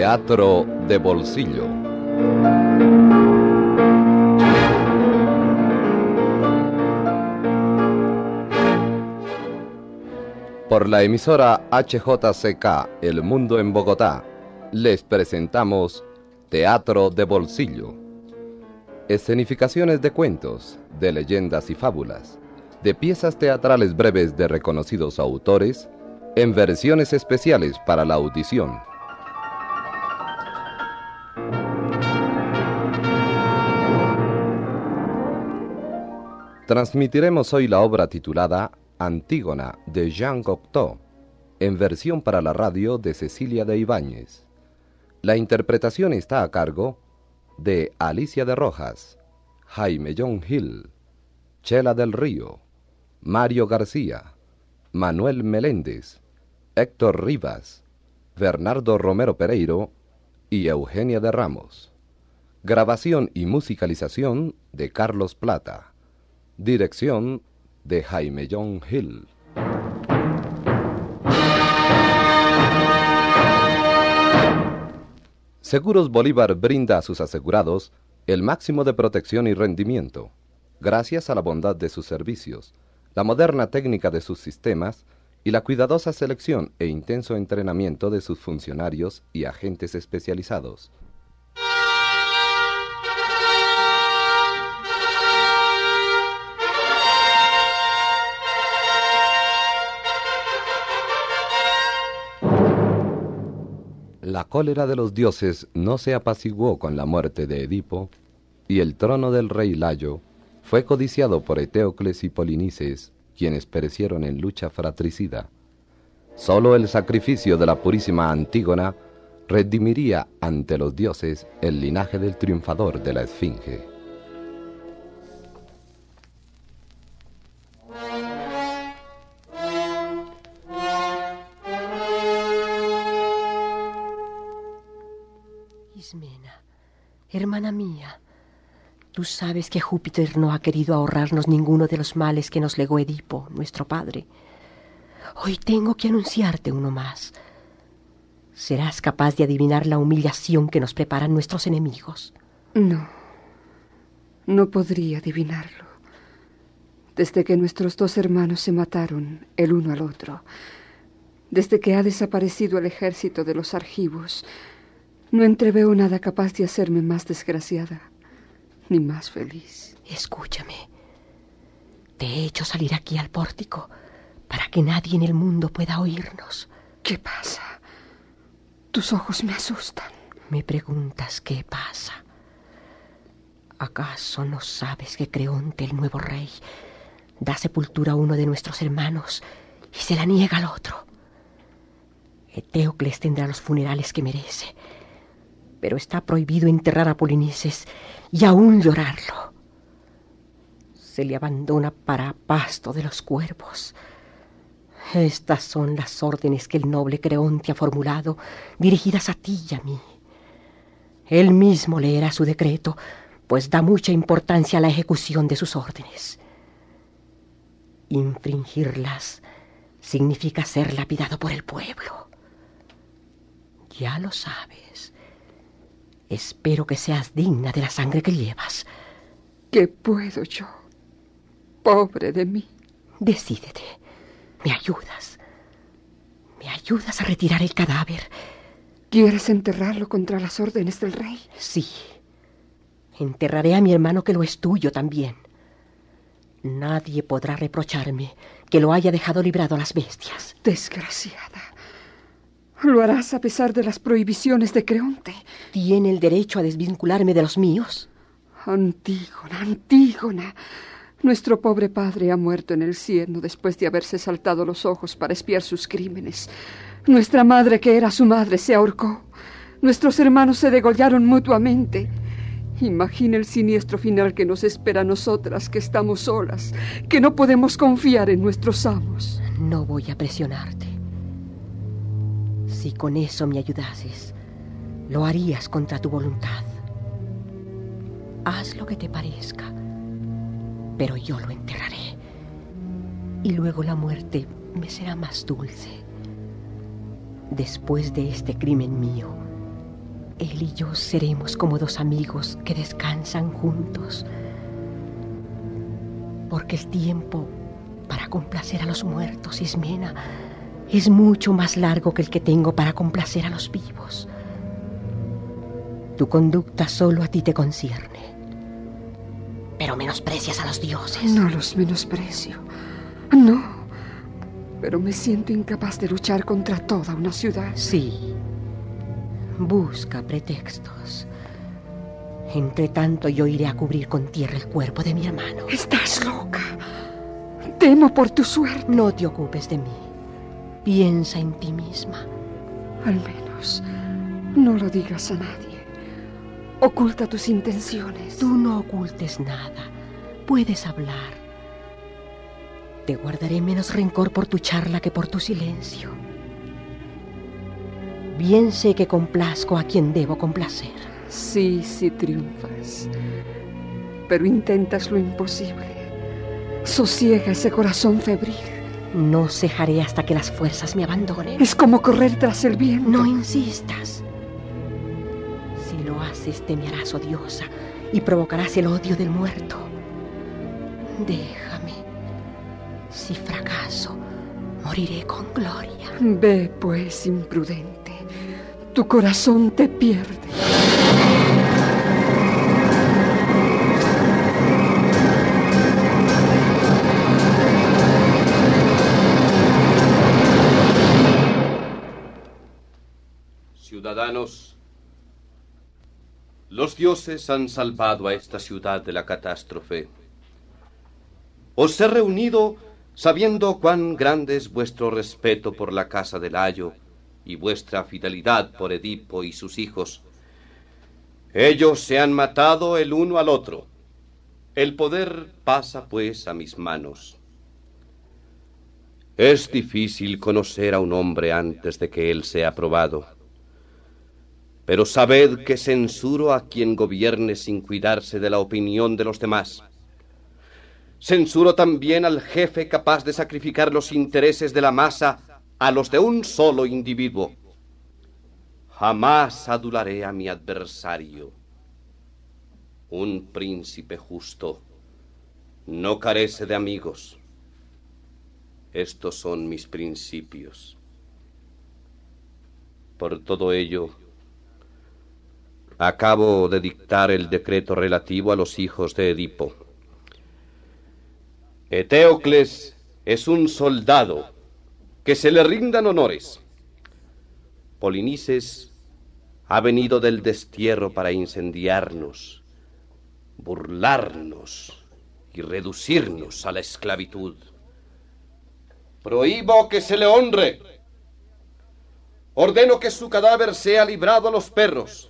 Teatro de bolsillo. Por la emisora HJCK El Mundo en Bogotá, les presentamos Teatro de Bolsillo. Escenificaciones de cuentos, de leyendas y fábulas, de piezas teatrales breves de reconocidos autores, en versiones especiales para la audición. Transmitiremos hoy la obra titulada Antígona de Jean Cocteau, en versión para la radio de Cecilia de Ibáñez. La interpretación está a cargo de Alicia de Rojas, Jaime John Hill, Chela del Río, Mario García, Manuel Meléndez, Héctor Rivas, Bernardo Romero Pereiro y Eugenia de Ramos. Grabación y musicalización de Carlos Plata. Dirección de Jaime John Hill. Seguros Bolívar brinda a sus asegurados el máximo de protección y rendimiento, gracias a la bondad de sus servicios, la moderna técnica de sus sistemas y la cuidadosa selección e intenso entrenamiento de sus funcionarios y agentes especializados. La cólera de los dioses no se apaciguó con la muerte de Edipo, y el trono del rey Layo fue codiciado por Eteocles y Polinices, quienes perecieron en lucha fratricida. Sólo el sacrificio de la purísima Antígona redimiría ante los dioses el linaje del triunfador de la Esfinge. Tú sabes que Júpiter no ha querido ahorrarnos ninguno de los males que nos legó Edipo, nuestro padre. Hoy tengo que anunciarte uno más. ¿Serás capaz de adivinar la humillación que nos preparan nuestros enemigos? No, no podría adivinarlo. Desde que nuestros dos hermanos se mataron el uno al otro, desde que ha desaparecido el ejército de los argivos, no entreveo nada capaz de hacerme más desgraciada ni más feliz. Escúchame. Te he hecho salir aquí al pórtico para que nadie en el mundo pueda oírnos. ¿Qué pasa? Tus ojos me asustan. Me preguntas qué pasa. ¿Acaso no sabes que Creonte, el nuevo rey, da sepultura a uno de nuestros hermanos y se la niega al otro? Eteocles tendrá los funerales que merece, pero está prohibido enterrar a Polinices y aún llorarlo. Se le abandona para pasto de los cuervos. Estas son las órdenes que el noble Creonte ha formulado, dirigidas a ti y a mí. Él mismo leerá su decreto, pues da mucha importancia a la ejecución de sus órdenes. Infringirlas significa ser lapidado por el pueblo. Ya lo sabes. Espero que seas digna de la sangre que llevas. ¿Qué puedo yo? Pobre de mí. Decídete. ¿Me ayudas? ¿Me ayudas a retirar el cadáver? ¿Quieres enterrarlo contra las órdenes del rey? Sí. Enterraré a mi hermano que lo es tuyo también. Nadie podrá reprocharme que lo haya dejado librado a las bestias. Desgraciada. Lo harás a pesar de las prohibiciones de Creonte. ¿Tiene el derecho a desvincularme de los míos? Antígona, Antígona. Nuestro pobre padre ha muerto en el cielo después de haberse saltado los ojos para espiar sus crímenes. Nuestra madre, que era su madre, se ahorcó. Nuestros hermanos se degollaron mutuamente. Imagina el siniestro final que nos espera a nosotras, que estamos solas, que no podemos confiar en nuestros amos. No voy a presionarte. Si con eso me ayudases, lo harías contra tu voluntad. Haz lo que te parezca, pero yo lo enterraré. Y luego la muerte me será más dulce. Después de este crimen mío, él y yo seremos como dos amigos que descansan juntos. Porque el tiempo para complacer a los muertos, Ismena, es mucho más largo que el que tengo para complacer a los vivos. Tu conducta solo a ti te concierne. Pero menosprecias a los dioses. No los menosprecio. No. Pero me siento incapaz de luchar contra toda una ciudad. Sí. Busca pretextos. Entre tanto yo iré a cubrir con tierra el cuerpo de mi hermano. Estás loca. Temo por tu suerte. No te ocupes de mí. Piensa en ti misma. Al menos, no lo digas a nadie. Oculta tus intenciones. Tú no ocultes nada. Puedes hablar. Te guardaré menos rencor por tu charla que por tu silencio. Bien sé que complazco a quien debo complacer. Sí, sí triunfas. Pero intentas lo imposible. Sosiega ese corazón febril. No cejaré hasta que las fuerzas me abandonen. Es como correr tras el viento. No insistas. Si lo haces, te me harás odiosa y provocarás el odio del muerto. Déjame. Si fracaso, moriré con gloria. Ve, pues, imprudente. Tu corazón te pierde. Los dioses han salvado a esta ciudad de la catástrofe. Os he reunido sabiendo cuán grande es vuestro respeto por la casa de Layo y vuestra fidelidad por Edipo y sus hijos. Ellos se han matado el uno al otro. El poder pasa pues a mis manos. Es difícil conocer a un hombre antes de que él sea probado. Pero sabed que censuro a quien gobierne sin cuidarse de la opinión de los demás. Censuro también al jefe capaz de sacrificar los intereses de la masa a los de un solo individuo. Jamás adularé a mi adversario. Un príncipe justo no carece de amigos. Estos son mis principios. Por todo ello, acabo de dictar el decreto relativo a los hijos de Edipo. Eteocles es un soldado, que se le rindan honores. Polinices ha venido del destierro para incendiarnos, burlarnos y reducirnos a la esclavitud. Prohíbo que se le honre. Ordeno que su cadáver sea librado a los perros.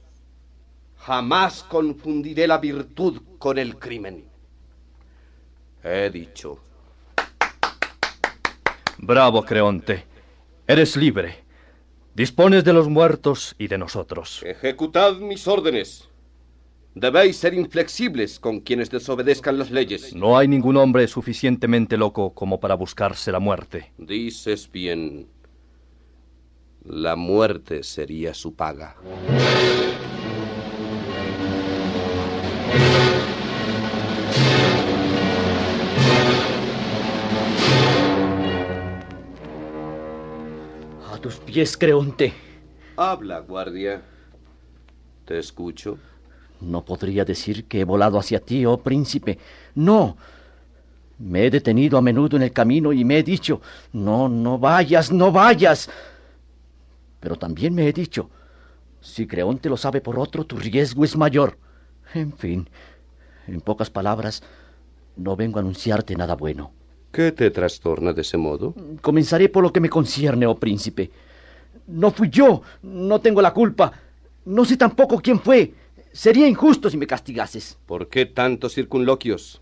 Jamás confundiré la virtud con el crimen. He dicho. Bravo, Creonte. Eres libre. Dispones de los muertos y de nosotros. Ejecutad mis órdenes. Debéis ser inflexibles con quienes desobedezcan las leyes. No hay ningún hombre suficientemente loco como para buscarse la muerte. Dices bien. La muerte sería su paga. Tus pies, Creonte. Habla, guardia. Te escucho. No podría decir que he volado hacia ti, oh príncipe. No. Me he detenido a menudo en el camino y me he dicho, no, no vayas, no vayas. Pero también me he dicho, si Creonte lo sabe por otro, tu riesgo es mayor. En fin, en pocas palabras, no vengo a anunciarte nada bueno. ¿Qué te trastorna de ese modo? Comenzaré por lo que me concierne, oh príncipe. No fui yo, no tengo la culpa. No sé tampoco quién fue. Sería injusto si me castigases. ¿Por qué tantos circunloquios?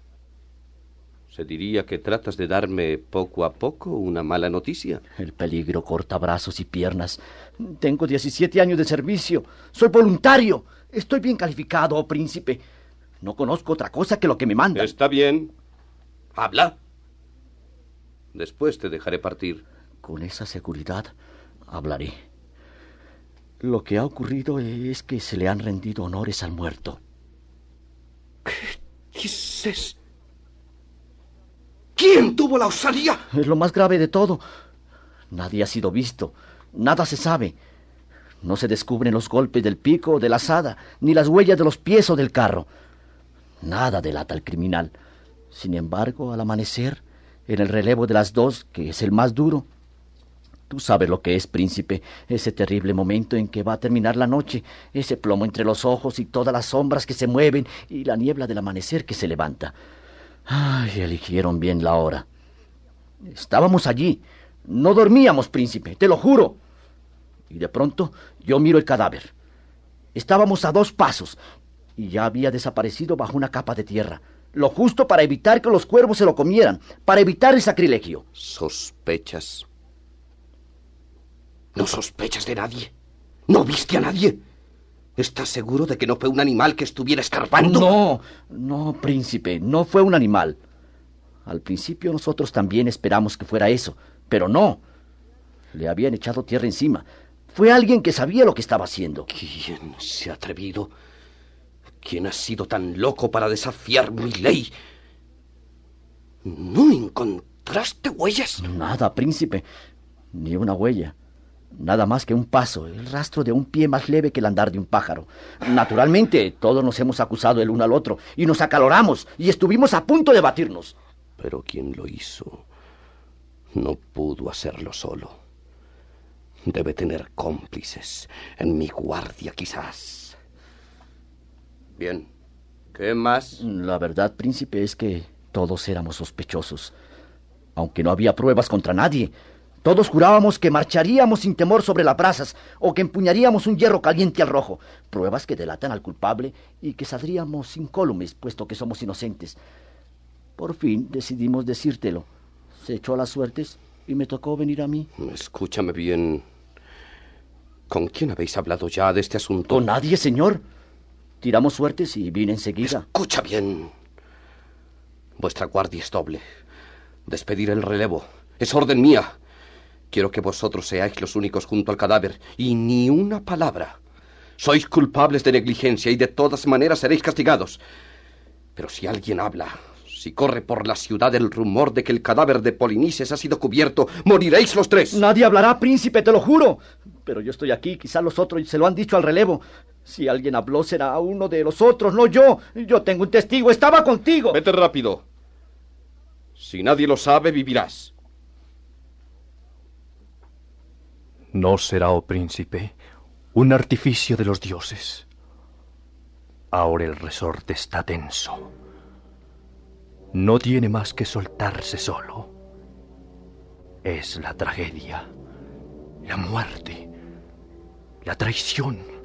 Se diría que tratas de darme poco a poco una mala noticia. El peligro corta brazos y piernas. Tengo 17 años de servicio. Soy voluntario. Estoy bien calificado, oh príncipe. No conozco otra cosa que lo que me manda. Está bien. Habla. Después te dejaré partir. Con esa seguridad hablaré. Lo que ha ocurrido es que se le han rendido honores al muerto. ¿Qué dices? ¿Quién tuvo la osadía? Es lo más grave de todo. Nadie ha sido visto. Nada se sabe. No se descubren los golpes del pico o de la asada, ni las huellas de los pies o del carro. Nada delata al criminal. Sin embargo, al amanecer, en el relevo de las dos, que es el más duro, Tú sabes lo que es, príncipe, ese terrible momento en que va a terminar la noche, ese plomo entre los ojos y todas las sombras que se mueven y la niebla del amanecer que se levanta. Ay, eligieron bien la hora. Estábamos allí. No dormíamos, príncipe, te lo juro. Y de pronto yo miro el cadáver. Estábamos a dos pasos y ya había desaparecido bajo una capa de tierra. Lo justo para evitar que los cuervos se lo comieran, para evitar el sacrilegio. ¿Sospechas? ¿No sospechas de nadie? ¿No viste a nadie? ¿Estás seguro de que no fue un animal que estuviera escarpando? No, no, príncipe, no fue un animal. Al principio nosotros también esperamos que fuera eso, pero no. Le habían echado tierra encima. Fue alguien que sabía lo que estaba haciendo. ¿Quién se ha atrevido? ¿Quién ha sido tan loco para desafiar mi ley? ¿No encontraste huellas? Nada, príncipe. Ni una huella. Nada más que un paso, el rastro de un pie más leve que el andar de un pájaro. Naturalmente, todos nos hemos acusado el uno al otro y nos acaloramos y estuvimos a punto de batirnos. Pero quien lo hizo no pudo hacerlo solo. Debe tener cómplices en mi guardia, quizás. Bien. ¿Qué más? La verdad, príncipe, es que todos éramos sospechosos. Aunque no había pruebas contra nadie. Todos jurábamos que marcharíamos sin temor sobre las brasas o que empuñaríamos un hierro caliente al rojo, pruebas que delatan al culpable y que saldríamos incólumes, puesto que somos inocentes. Por fin decidimos decírtelo. Se echó a las suertes y me tocó venir a mí. Escúchame bien. ¿Con quién habéis hablado ya de este asunto? Con nadie, señor. Tiramos suertes y vine enseguida. Escucha bien. Vuestra guardia es doble. Despedir el relevo. Es orden mía. Quiero que vosotros seáis los únicos junto al cadáver y ni una palabra. Sois culpables de negligencia y de todas maneras seréis castigados. Pero si alguien habla, si corre por la ciudad el rumor de que el cadáver de Polinices ha sido cubierto, moriréis los tres. Nadie hablará, príncipe, te lo juro. Pero yo estoy aquí, quizá los otros se lo han dicho al relevo. Si alguien habló será uno de los otros, no yo. Yo tengo un testigo, estaba contigo. Vete rápido. Si nadie lo sabe, vivirás. No será, oh príncipe, un artificio de los dioses. Ahora el resorte está tenso. No tiene más que soltarse solo. Es la tragedia, la muerte, la traición,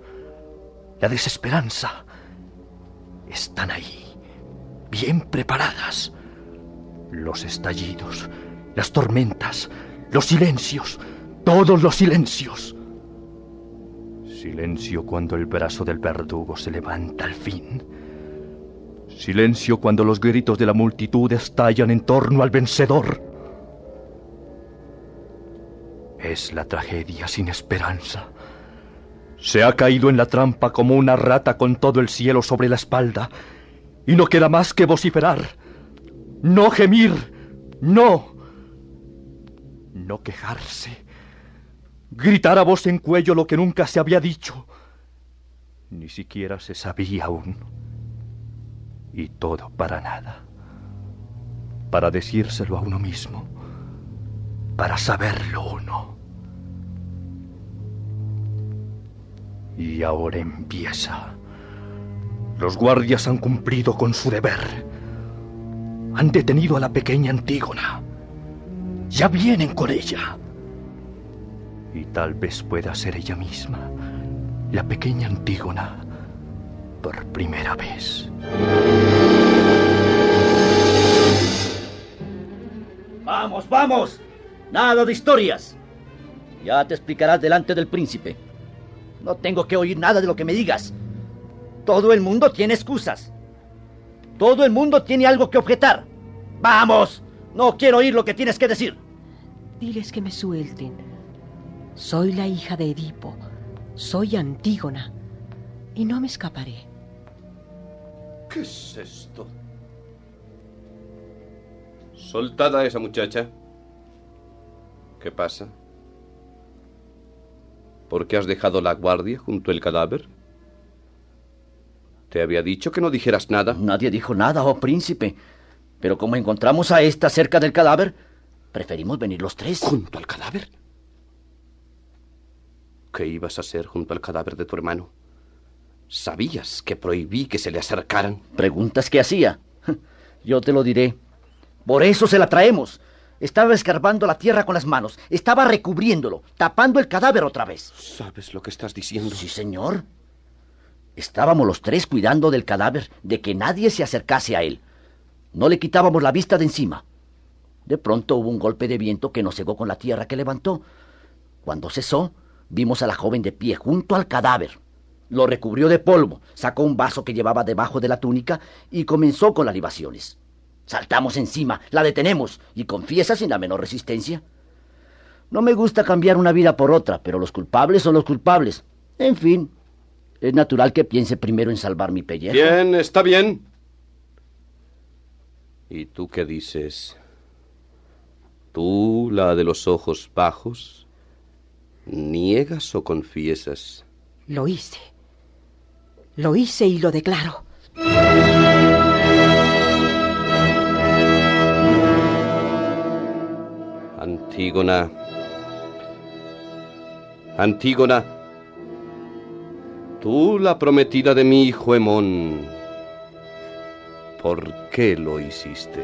la desesperanza. Están ahí, bien preparadas. Los estallidos, las tormentas, los silencios, todos los silencios. Silencio cuando el brazo del verdugo se levanta al fin. Silencio cuando los gritos de la multitud estallan en torno al vencedor. Es la tragedia sin esperanza. Se ha caído en la trampa como una rata con todo el cielo sobre la espalda. Y no queda más que vociferar. No gemir. No. No quejarse gritar a voz en cuello lo que nunca se había dicho. Ni siquiera se sabía aún. Y todo para nada. Para decírselo a uno mismo. Para saberlo uno. Y ahora empieza. Los guardias han cumplido con su deber. Han detenido a la pequeña Antígona. Ya vienen con ella. Y tal vez pueda ser ella misma, la pequeña Antígona, por primera vez. Vamos, vamos. Nada de historias. Ya te explicarás delante del príncipe. No tengo que oír nada de lo que me digas. Todo el mundo tiene excusas. Todo el mundo tiene algo que objetar. Vamos. No quiero oír lo que tienes que decir. Diles que me suelten. Soy la hija de Edipo. Soy Antígona. Y no me escaparé. ¿Qué es esto? Soltada a esa muchacha. ¿Qué pasa? ¿Por qué has dejado la guardia junto al cadáver? Te había dicho que no dijeras nada. Nadie dijo nada, oh príncipe. Pero como encontramos a esta cerca del cadáver, preferimos venir los tres. ¿Junto al cadáver? ¿Qué ibas a hacer junto al cadáver de tu hermano? ¿Sabías que prohibí que se le acercaran? ¿Preguntas qué hacía? Yo te lo diré. Por eso se la traemos. Estaba escarbando la tierra con las manos. Estaba recubriéndolo, tapando el cadáver otra vez. ¿Sabes lo que estás diciendo? Sí, señor. Estábamos los tres cuidando del cadáver, de que nadie se acercase a él. No le quitábamos la vista de encima. De pronto hubo un golpe de viento que nos cegó con la tierra que levantó. Cuando cesó, vimos a la joven de pie junto al cadáver. Lo recubrió de polvo, sacó un vaso que llevaba debajo de la túnica y comenzó con las libaciones. Saltamos encima, la detenemos y confiesa sin la menor resistencia. No me gusta cambiar una vida por otra, pero los culpables son los culpables. En fin, es natural que piense primero en salvar mi pellejo. Bien, está bien. ¿Y tú qué dices? ¿Tú, la de los ojos bajos, niegas o confiesas? Lo hice. Lo hice y lo declaro. Antígona. Antígona. Tú, la prometida de mi hijo Hemón. ¿Por qué lo hiciste?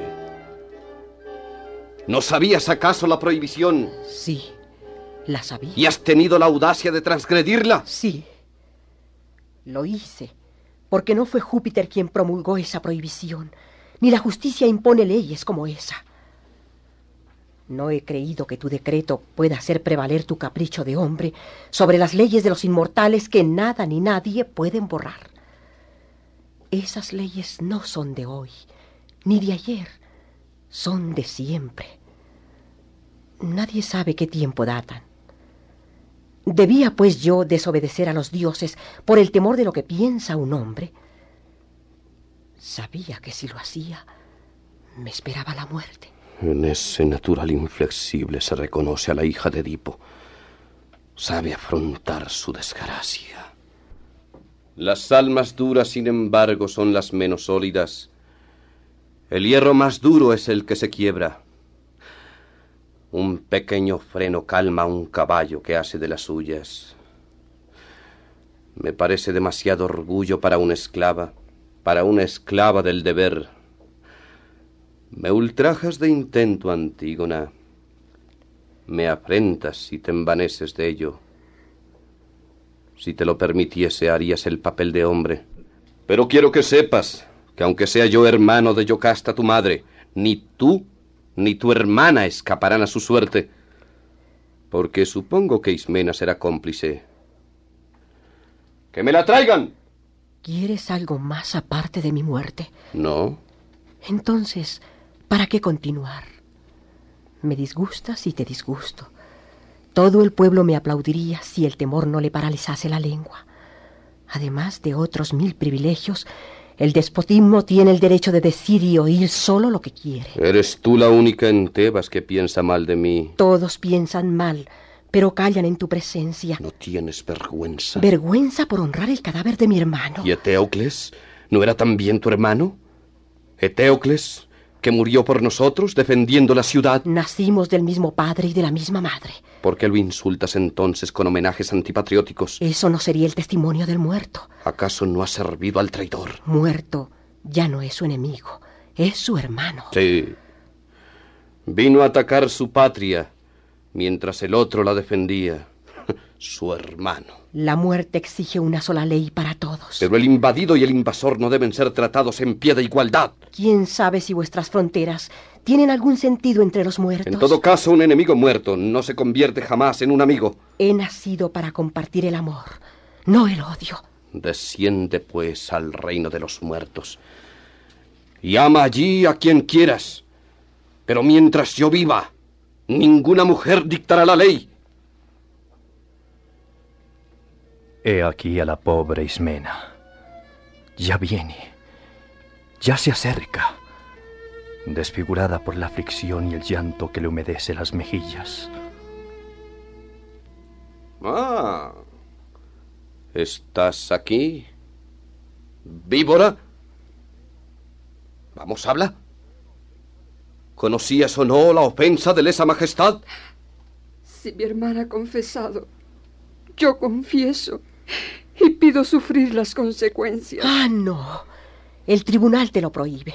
¿No sabías acaso la prohibición? Sí, la sabía. ¿Y has tenido la audacia de transgredirla? Sí. Lo hice, porque no fue Júpiter quien promulgó esa prohibición, ni la justicia impone leyes como esa. No he creído que tu decreto pueda hacer prevaler tu capricho de hombre sobre las leyes de los inmortales que nada ni nadie pueden borrar. Esas leyes no son de hoy, ni de ayer, son de siempre. Nadie sabe qué tiempo datan. ¿Debía, pues, yo desobedecer a los dioses por el temor de lo que piensa un hombre? Sabía que si lo hacía, me esperaba la muerte. En ese natural inflexible se reconoce a la hija de Edipo. Sabe afrontar su desgracia. Las almas duras, sin embargo, son las menos sólidas. El hierro más duro es el que se quiebra. Un pequeño freno calma a un caballo que hace de las suyas. Me parece demasiado orgullo para una esclava, para una esclava del deber. Me ultrajas de intento, Antígona. Me afrentas y te envaneces de ello. Si te lo permitiese, harías el papel de hombre. Pero quiero que sepas que aunque sea yo hermano de Yocasta, tu madre, ni tú ni tu hermana escaparán a su suerte, porque supongo que Ismena será cómplice. ¡Que me la traigan! ¿Quieres algo más aparte de mi muerte? No. Entonces, ¿para qué continuar? Me disgustas y te disgusto. Todo el pueblo me aplaudiría si el temor no le paralizase la lengua. Además de otros mil privilegios, el despotismo tiene el derecho de decir y oír solo lo que quiere. Eres tú la única en Tebas que piensa mal de mí. Todos piensan mal, pero callan en tu presencia. No tienes vergüenza. Vergüenza por honrar el cadáver de mi hermano. ¿Y Eteocles? ¿No era también tu hermano? Eteocles, que murió por nosotros defendiendo la ciudad. Nacimos del mismo padre y de la misma madre. ¿Por qué lo insultas entonces con homenajes antipatrióticos? Eso no sería el testimonio del muerto. ¿Acaso no ha servido al traidor? Muerto ya no es su enemigo, es su hermano. Sí. Vino a atacar su patria mientras el otro la defendía. Su hermano. La muerte exige una sola ley para todos. Pero el invadido y el invasor no deben ser tratados en pie de igualdad. ¿Quién sabe si vuestras fronteras tienen algún sentido entre los muertos? En todo caso, un enemigo muerto no se convierte jamás en un amigo. He nacido para compartir el amor, no el odio. Desciende, pues, al reino de los muertos. Y ama allí a quien quieras. Pero mientras yo viva, ninguna mujer dictará la ley. He aquí a la pobre Ismena. Ya viene. Ya se acerca. Desfigurada por la aflicción y el llanto que le humedece las mejillas. Ah. ¿Estás aquí? ¿Víbora? Vamos, habla. ¿Conocías o no la ofensa de lesa majestad? Si mi hermana ha confesado, yo confieso y pido sufrir las consecuencias. Ah, no. El tribunal te lo prohíbe.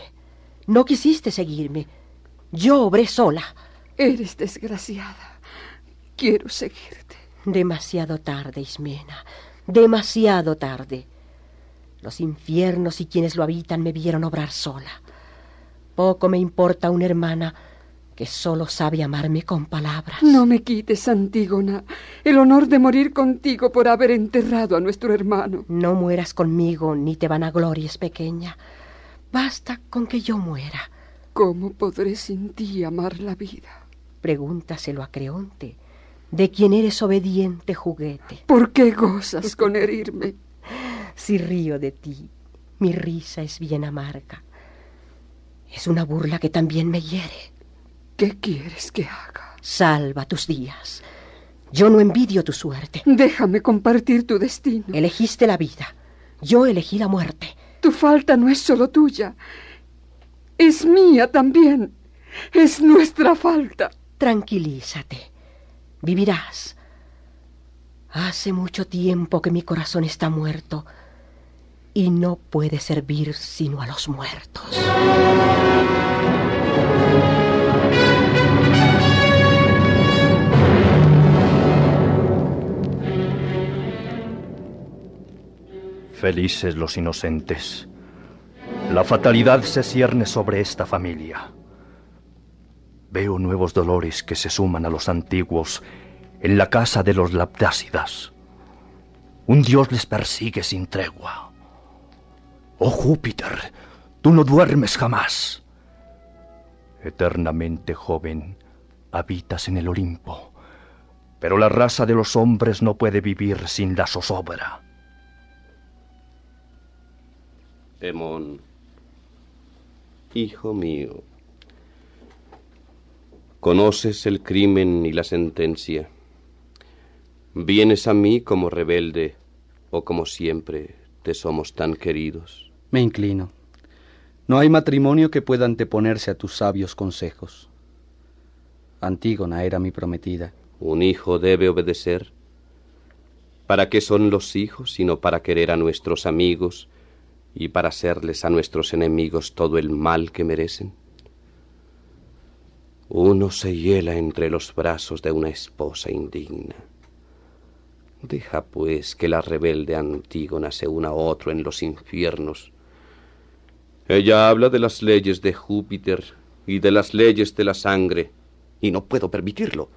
No quisiste seguirme. Yo obré sola. Eres desgraciada. Quiero seguirte. Demasiado tarde, Ismena. Demasiado tarde. Los infiernos y quienes lo habitan me vieron obrar sola. Poco me importa una hermana que solo sabe amarme con palabras. No me quites, Antígona, el honor de morir contigo por haber enterrado a nuestro hermano. No mueras conmigo, ni te vanaglories, pequeña. Basta con que yo muera. ¿Cómo podré sin ti amar la vida? Pregúntaselo a Creonte, de quien eres obediente juguete. ¿Por qué gozas con herirme? si río de ti, mi risa es bien amarga. Es una burla que también me hiere. ¿Qué quieres que haga? Salva tus días. Yo no envidio tu suerte. Déjame compartir tu destino. Elegiste la vida. Yo elegí la muerte. Tu falta no es solo tuya. Es mía también. Es nuestra falta. Tranquilízate. Vivirás. Hace mucho tiempo que mi corazón está muerto y no puede servir sino a los muertos. Felices los inocentes. La fatalidad se cierne sobre esta familia. Veo nuevos dolores que se suman a los antiguos en la casa de los Lapdácidas. Un dios les persigue sin tregua. Oh Júpiter, tú no duermes jamás. Eternamente joven, habitas en el Olimpo, pero la raza de los hombres no puede vivir sin la zozobra. Hijo mío, conoces el crimen y la sentencia. Vienes a mí como rebelde o como siempre te somos tan queridos. Me inclino. No hay matrimonio que pueda anteponerse a tus sabios consejos. Antígona era mi prometida. Un hijo debe obedecer. ¿Para qué son los hijos sino para querer a nuestros amigos y para hacerles a nuestros enemigos todo el mal que merecen? Uno se hiela entre los brazos de una esposa indigna. Deja pues que la rebelde Antígona se una a otro en los infiernos. Ella habla de las leyes de Júpiter y de las leyes de la sangre, y no puedo permitirlo.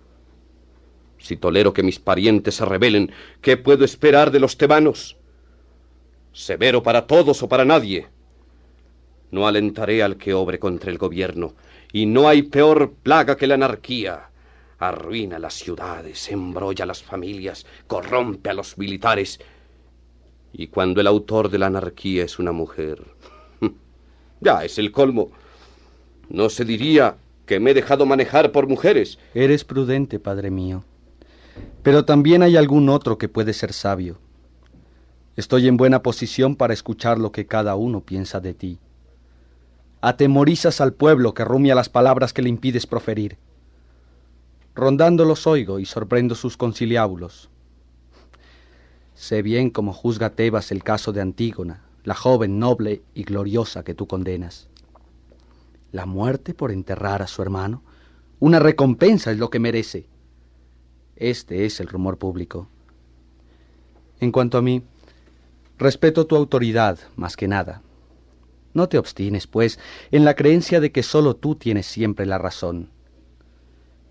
Si tolero que mis parientes se rebelen, ¿qué puedo esperar de los tebanos? Severo para todos o para nadie. No alentaré al que obre contra el gobierno, y no hay peor plaga que la anarquía arruina las ciudades, embrolla las familias, corrompe a los militares. Y cuando el autor de la anarquía es una mujer, ya es el colmo. No se diría que me he dejado manejar por mujeres. Eres prudente, padre mío. Pero también hay algún otro que puede ser sabio. Estoy en buena posición para escuchar lo que cada uno piensa de ti. Atemorizas al pueblo que rumia las palabras que le impides proferir. Rondando los oigo y sorprendo sus conciliábulos. Sé bien cómo juzga Tebas el caso de Antígona, la joven noble y gloriosa que tú condenas. La muerte por enterrar a su hermano, una recompensa es lo que merece. Este es el rumor público. En cuanto a mí, respeto tu autoridad más que nada. No te obstines, pues, en la creencia de que sólo tú tienes siempre la razón.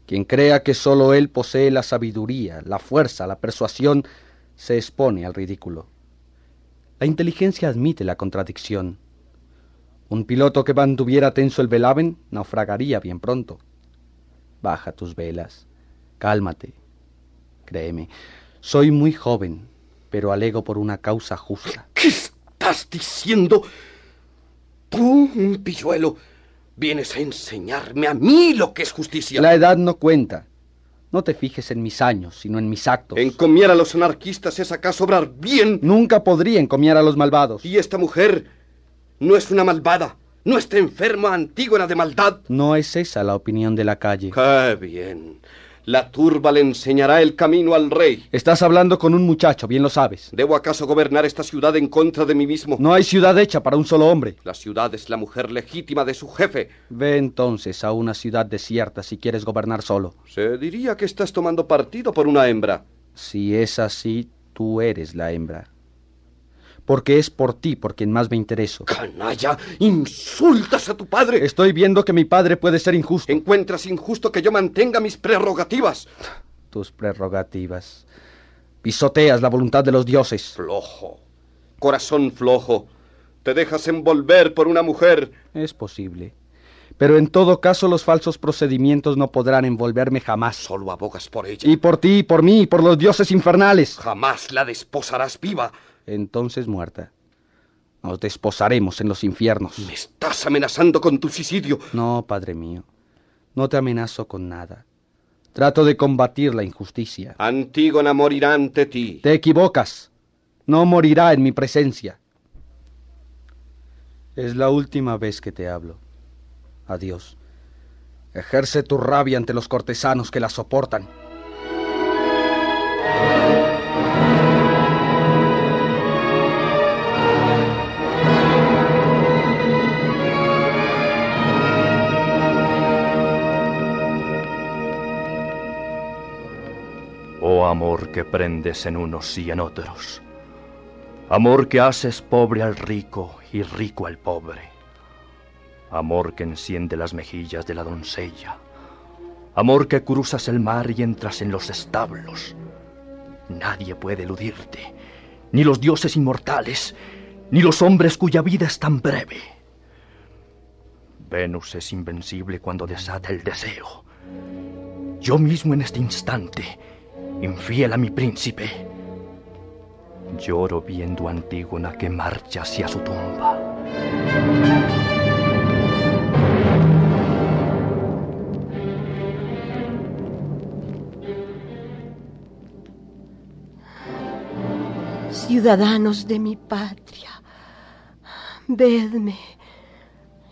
Quien crea que sólo él posee la sabiduría, la fuerza, la persuasión, se expone al ridículo. La inteligencia admite la contradicción. Un piloto que mantuviera tenso el velamen naufragaría bien pronto. Baja tus velas, cálmate. Créeme, soy muy joven, pero alego por una causa justa. ¿Qué estás diciendo? Tú, un pilluelo, vienes a enseñarme a mí lo que es justicia. La edad no cuenta. No te fijes en mis años, sino en mis actos. Encomiar a los anarquistas es acaso obrar bien. Nunca podría encomiar a los malvados. Y esta mujer no es una malvada. No está enferma, antígona de maldad. No es esa la opinión de la calle. ¡Qué bien! La turba le enseñará el camino al rey. Estás hablando con un muchacho, bien lo sabes. ¿Debo acaso gobernar esta ciudad en contra de mí mismo? No hay ciudad hecha para un solo hombre. La ciudad es la mujer legítima de su jefe. Ve entonces a una ciudad desierta si quieres gobernar solo. Se diría que estás tomando partido por una hembra. Si es así, tú eres la hembra porque es por ti por quien más me intereso. ¡Canalla! ¡Insultas a tu padre! Estoy viendo que mi padre puede ser injusto. ¿Encuentras injusto que yo mantenga mis prerrogativas? Tus prerrogativas. Pisoteas la voluntad de los dioses. Flojo. Corazón flojo. Te dejas envolver por una mujer. Es posible. Pero en todo caso los falsos procedimientos no podrán envolverme jamás. Solo abogas por ella. Y por ti, y por mí, y por los dioses infernales. Jamás la desposarás viva entonces muerta. Nos desposaremos en los infiernos. ¿Me estás amenazando con tu suicidio? No, padre mío. No te amenazo con nada. Trato de combatir la injusticia. Antígona morirá ante ti. Te equivocas. No morirá en mi presencia. Es la última vez que te hablo. Adiós. Ejerce tu rabia ante los cortesanos que la soportan. Amor que prendes en unos y en otros. Amor que haces pobre al rico y rico al pobre. Amor que enciende las mejillas de la doncella. Amor que cruzas el mar y entras en los establos. Nadie puede eludirte, ni los dioses inmortales, ni los hombres cuya vida es tan breve. Venus es invencible cuando desata el deseo. Yo mismo en este instante infiel a mi príncipe. Lloro viendo a Antígona que marcha hacia su tumba. Ciudadanos de mi patria, vedme.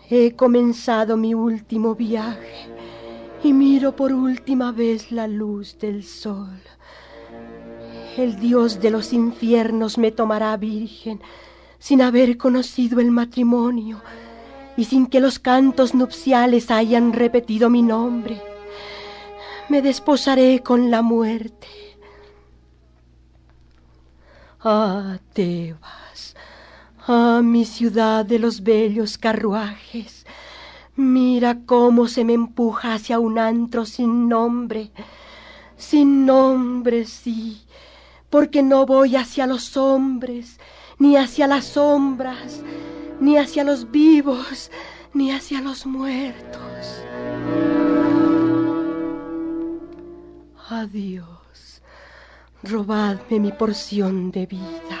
He comenzado mi último viaje y miro por última vez la luz del sol. El Dios de los infiernos me tomará virgen sin haber conocido el matrimonio y sin que los cantos nupciales hayan repetido mi nombre. Me desposaré con la muerte. Ah, Tebas, ah, mi ciudad de los bellos carruajes, mira cómo se me empuja hacia un antro sin nombre, sin nombre, sí porque no voy hacia los hombres, ni hacia las sombras, ni hacia los vivos, ni hacia los muertos. Adiós, robadme mi porción de vida.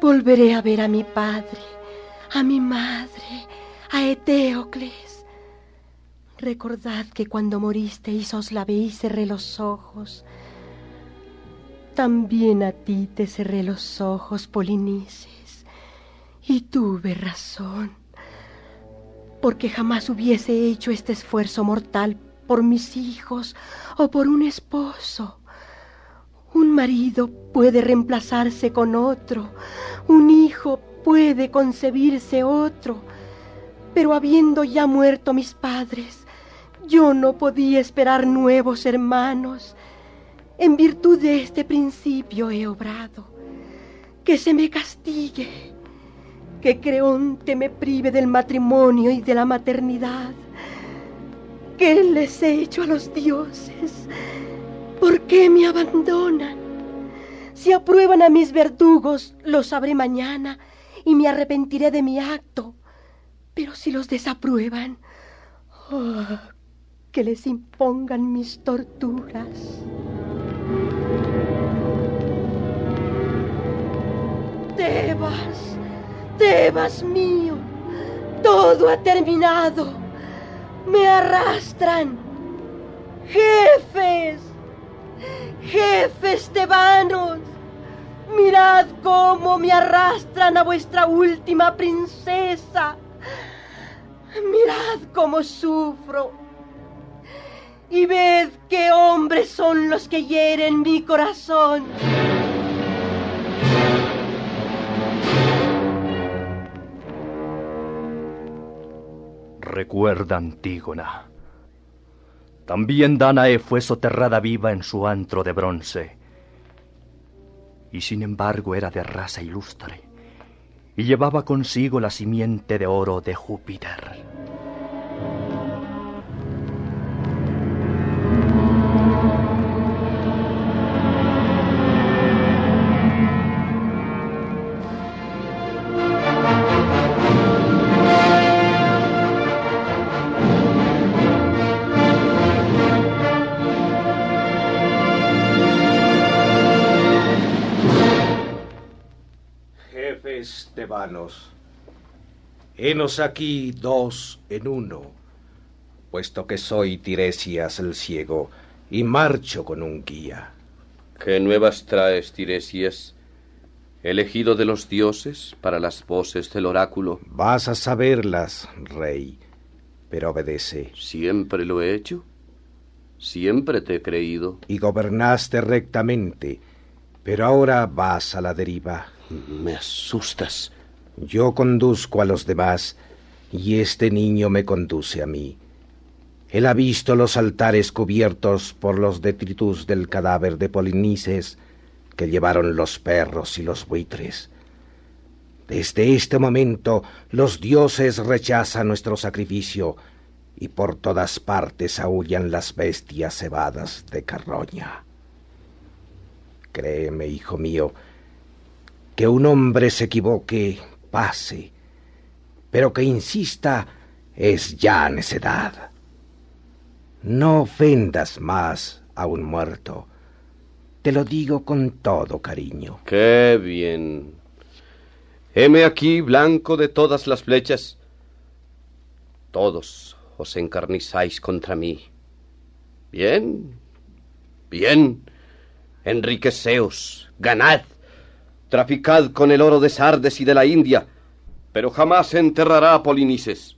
Volveré a ver a mi padre, a mi madre, a Eteocles. Recordad que cuando moristeis os lavé y cerré los ojos también a ti te cerré los ojos, Polinices, y tuve razón. porque jamás hubiese hecho este esfuerzo mortal por mis hijos o por un esposo. Un marido puede reemplazarse con otro, un hijo puede concebirse otro, pero habiendo ya muerto mis padres, yo no podía esperar nuevos hermanos. En virtud de este principio he obrado. Que se me castigue, que Creonte me prive del matrimonio y de la maternidad. ¿Qué les he hecho a los dioses? ¿Por qué me abandonan? Si aprueban a mis verdugos, lo sabré mañana y me arrepentiré de mi acto. Pero si los desaprueban, oh, que les impongan mis torturas. Tebas, Tebas mío, todo ha terminado. Me arrastran. Jefes, jefes tebanos, mirad cómo me arrastran a vuestra última princesa. Mirad cómo sufro. Y ved qué hombres son los que hieren mi corazón. Recuerda, Antígona. También Danae fue soterrada viva en su antro de bronce. Y sin embargo era de raza ilustre y llevaba consigo la simiente de oro de Júpiter. Tebanos, henos aquí dos en uno, puesto que soy Tiresias el ciego y marcho con un guía. ¿Qué nuevas traes, Tiresias? ¿Elegido de los dioses para las voces del oráculo? Vas a saberlas, rey, pero obedece. Siempre lo he hecho. Siempre te he creído. Y gobernaste rectamente, pero ahora vas a la deriva. Me asustas. Yo conduzco a los demás y este niño me conduce a mí. Él ha visto los altares cubiertos por los detritus del cadáver de Polinices que llevaron los perros y los buitres. Desde este momento los dioses rechazan nuestro sacrificio y por todas partes aullan las bestias cebadas de carroña. Créeme, hijo mío, que un hombre se equivoque, pase, pero que insista es ya necedad. No ofendas más a un muerto. Te lo digo con todo cariño. Qué bien. Heme aquí, blanco de todas las flechas. Todos os encarnizáis contra mí. Bien, bien. Enriqueceos, ganad, traficad con el oro de Sardes y de la India, pero jamás enterrará a Polinices.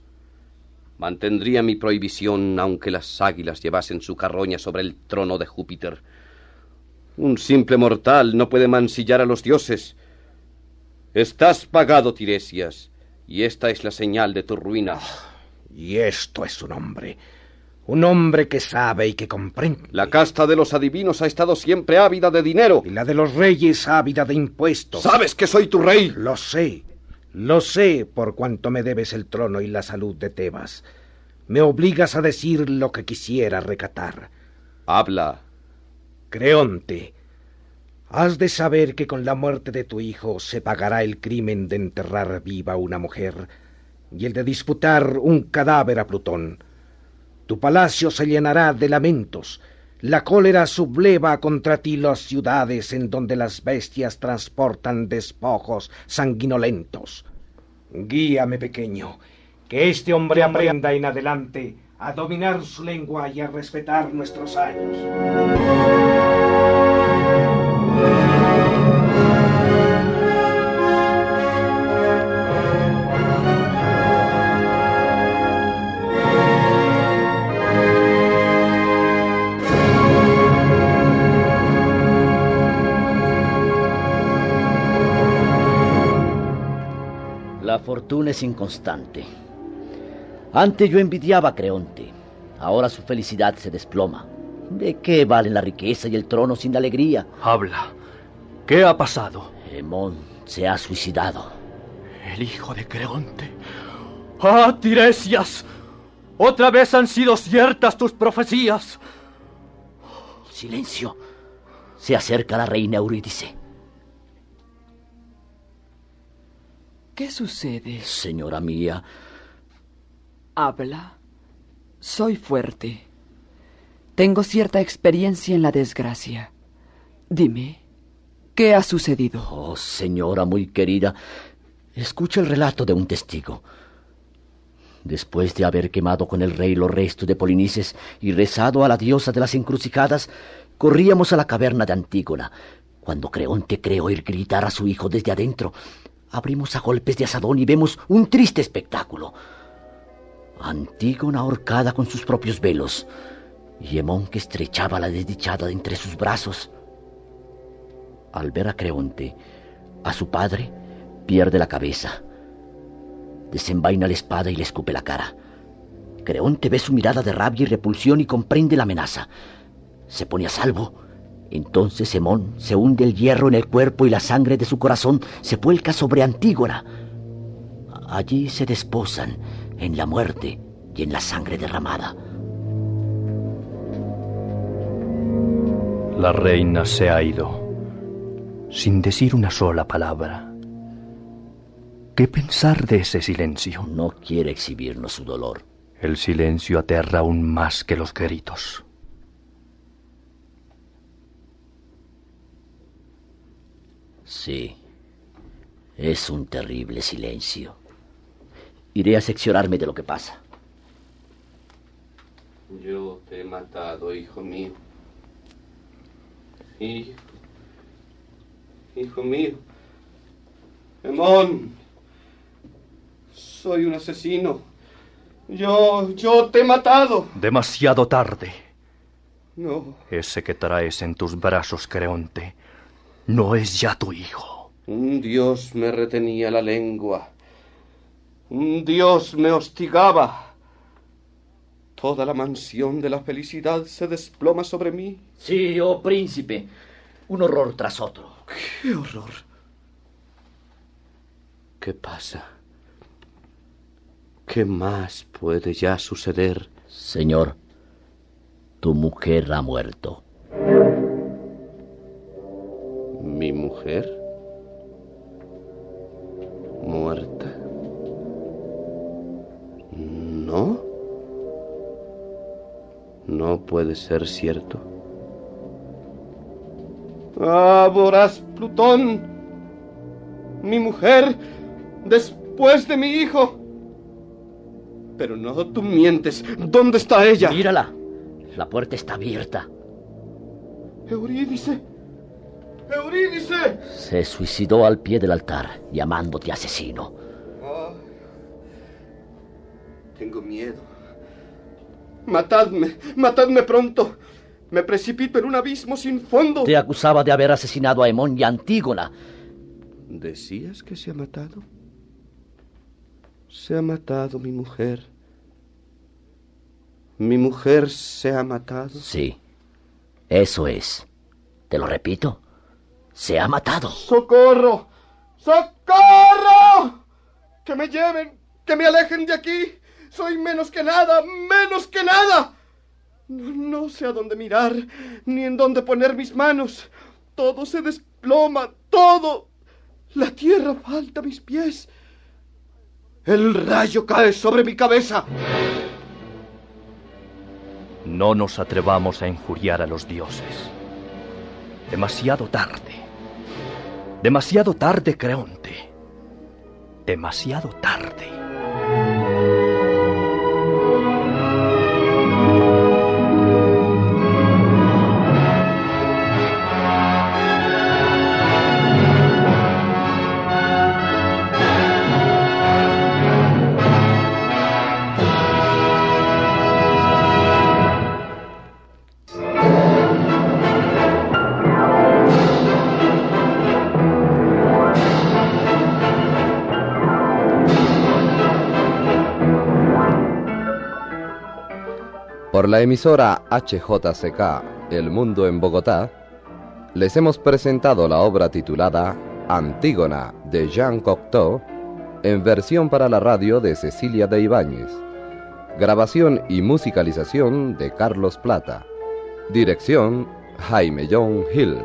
Mantendría mi prohibición aunque las águilas llevasen su carroña sobre el trono de Júpiter. Un simple mortal no puede mancillar a los dioses. Estás pagado, Tiresias, y esta es la señal de tu ruina. Y esto es un hombre, un hombre que sabe y que comprende. La casta de los adivinos ha estado siempre ávida de dinero. Y la de los reyes ávida de impuestos. ¿Sabes que soy tu rey? Lo sé, lo sé por cuanto me debes el trono y la salud de Tebas. Me obligas a decir lo que quisiera recatar. Habla. Creonte, has de saber que con la muerte de tu hijo se pagará el crimen de enterrar viva una mujer y el de disputar un cadáver a Plutón. Tu palacio se llenará de lamentos. La cólera subleva contra ti las ciudades en donde las bestias transportan despojos sanguinolentos. Guíame, pequeño, que este hombre aprenda en adelante a dominar su lengua y a respetar nuestros años. Fortuna es inconstante. Antes yo envidiaba a Creonte. Ahora su felicidad se desploma. ¿De qué valen la riqueza y el trono sin la alegría? Habla. ¿Qué ha pasado? Hemón se ha suicidado. El hijo de Creonte. ¡Ah, Tiresias! Otra vez han sido ciertas tus profecías. Silencio. Se acerca la reina Eurídice. ¿Qué sucede? Señora mía. Habla. Soy fuerte. Tengo cierta experiencia en la desgracia. Dime, ¿qué ha sucedido? Oh, señora muy querida, escucha el relato de un testigo. Después de haber quemado con el rey los restos de Polinices y rezado a la diosa de las encrucijadas, corríamos a la caverna de Antígona, cuando Creonte creyó oír gritar a su hijo desde adentro. Abrimos a golpes de asadón y vemos un triste espectáculo. Antígona ahorcada con sus propios velos, y Hemón que estrechaba a la desdichada entre sus brazos. Al ver a Creonte, a su padre, pierde la cabeza. Desenvaina la espada y le escupe la cara. Creonte ve su mirada de rabia y repulsión y comprende la amenaza. Se pone a salvo. Entonces Hemón se hunde el hierro en el cuerpo y la sangre de su corazón se vuelca sobre Antígona. Allí se desposan en la muerte y en la sangre derramada. La reina se ha ido, sin decir una sola palabra. ¿Qué pensar de ese silencio? No quiere exhibirnos su dolor. El silencio aterra aún más que los gritos. Sí, es un terrible silencio. Iré a seccionarme de lo que pasa. Yo te he matado, hijo mío. Hijo. Hijo mío. Hemón. Soy un asesino. Yo, yo te he matado. Demasiado tarde. No. Ese que traes en tus brazos, Creonte, no es ya tu hijo. Un dios me retenía la lengua. Un dios me hostigaba. Toda la mansión de la felicidad se desploma sobre mí. Sí, oh príncipe. Un horror tras otro. ¡Qué horror! ¿Qué pasa? ¿Qué más puede ya suceder? Señor, tu mujer ha muerto. ¿Mi mujer? ¿Muerta? ¿No? No puede ser cierto. ¡Ah, voraz Plutón! Mi mujer, después de mi hijo. Pero no, tú mientes. ¿Dónde está ella? Mírala. La puerta está abierta. Eurídice. Eurídice. Se suicidó al pie del altar, llamándote asesino. Oh, tengo miedo. Matadme, matadme pronto. Me precipito en un abismo sin fondo. Te acusaba de haber asesinado a Hemón y a Antígona. ¿Decías que se ha matado? Se ha matado mi mujer. Mi mujer se ha matado. Sí, eso es. Te lo repito. Se ha matado. ¡Socorro! ¡Socorro! Que me lleven, que me alejen de aquí. Soy menos que nada, menos que nada. No, no sé a dónde mirar, ni en dónde poner mis manos. Todo se desploma, todo. La tierra falta a mis pies. El rayo cae sobre mi cabeza. No nos atrevamos a injuriar a los dioses. Demasiado tarde. Demasiado tarde, Creonte. Demasiado tarde. Por la emisora HJCK El Mundo en Bogotá, les hemos presentado la obra titulada Antígona de Jean Cocteau en versión para la radio de Cecilia de Ibáñez. Grabación y musicalización de Carlos Plata. Dirección Jaime John Hill.